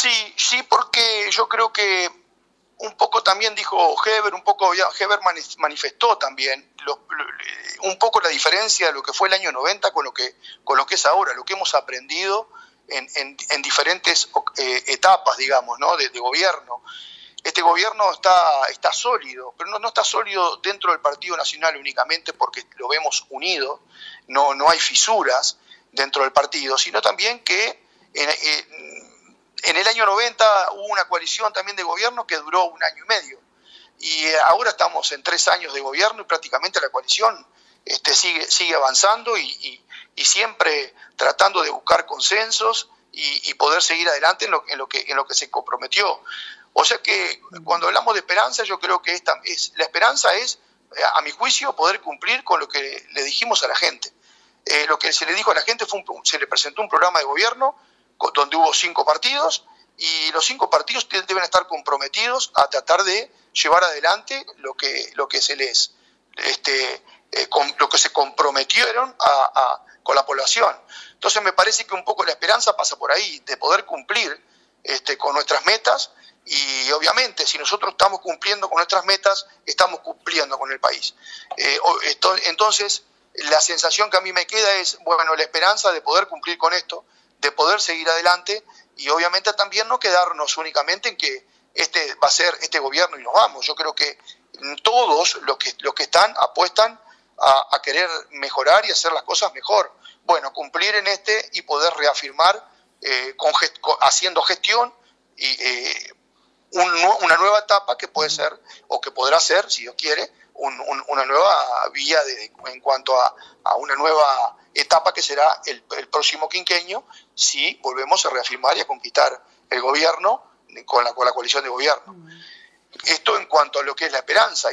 Sí, sí, porque yo creo que un poco también dijo Heber, un poco Heber manifestó también un poco la diferencia de lo que fue el año 90 con lo que, con lo que es ahora, lo que hemos aprendido en, en, diferentes eh, etapas, digamos, ¿no? de, gobierno. Este gobierno está, está sólido, pero no, no, está sólido dentro del Partido Nacional únicamente porque lo vemos unido, no, no hay fisuras dentro del partido, sino también que en, en el año 90 hubo una coalición también de gobierno que duró un año y medio. Y ahora estamos en tres años de gobierno y prácticamente la coalición este, sigue, sigue avanzando y, siempre tratando de buscar consensos y, poder seguir adelante en lo, en, lo que, en lo que se comprometió. O sea que cuando hablamos de esperanza, yo creo que esta, es, la esperanza es, a mi juicio, poder cumplir con lo que le dijimos a la gente. Eh, lo que se le dijo a la gente fue un, se le presentó un programa de gobierno donde hubo cinco partidos y los cinco partidos deben estar comprometidos a tratar de llevar adelante lo que, lo que se les este, eh, lo que se comprometieron a, con la población. Entonces me parece que un poco la esperanza pasa por ahí, de poder cumplir este, con nuestras metas y obviamente si nosotros estamos cumpliendo con nuestras metas, estamos cumpliendo con el país. Eh, entonces la sensación que a mí me queda es, bueno, la esperanza de poder cumplir con esto, de poder seguir adelante y obviamente también no quedarnos únicamente en que este va a ser este gobierno y nos vamos. Yo creo que todos los que, los que están apuestan a, querer mejorar y hacer las cosas mejor. Bueno, cumplir en este y poder reafirmar eh, con, haciendo gestión y eh, una nueva etapa que puede ser o que podrá ser, si Dios quiere, una nueva vía de, en cuanto a, una nueva etapa que será el, próximo quinqueño si volvemos a reafirmar y a conquistar el gobierno con la, con la coalición de gobierno. Esto en cuanto a lo que es la esperanza.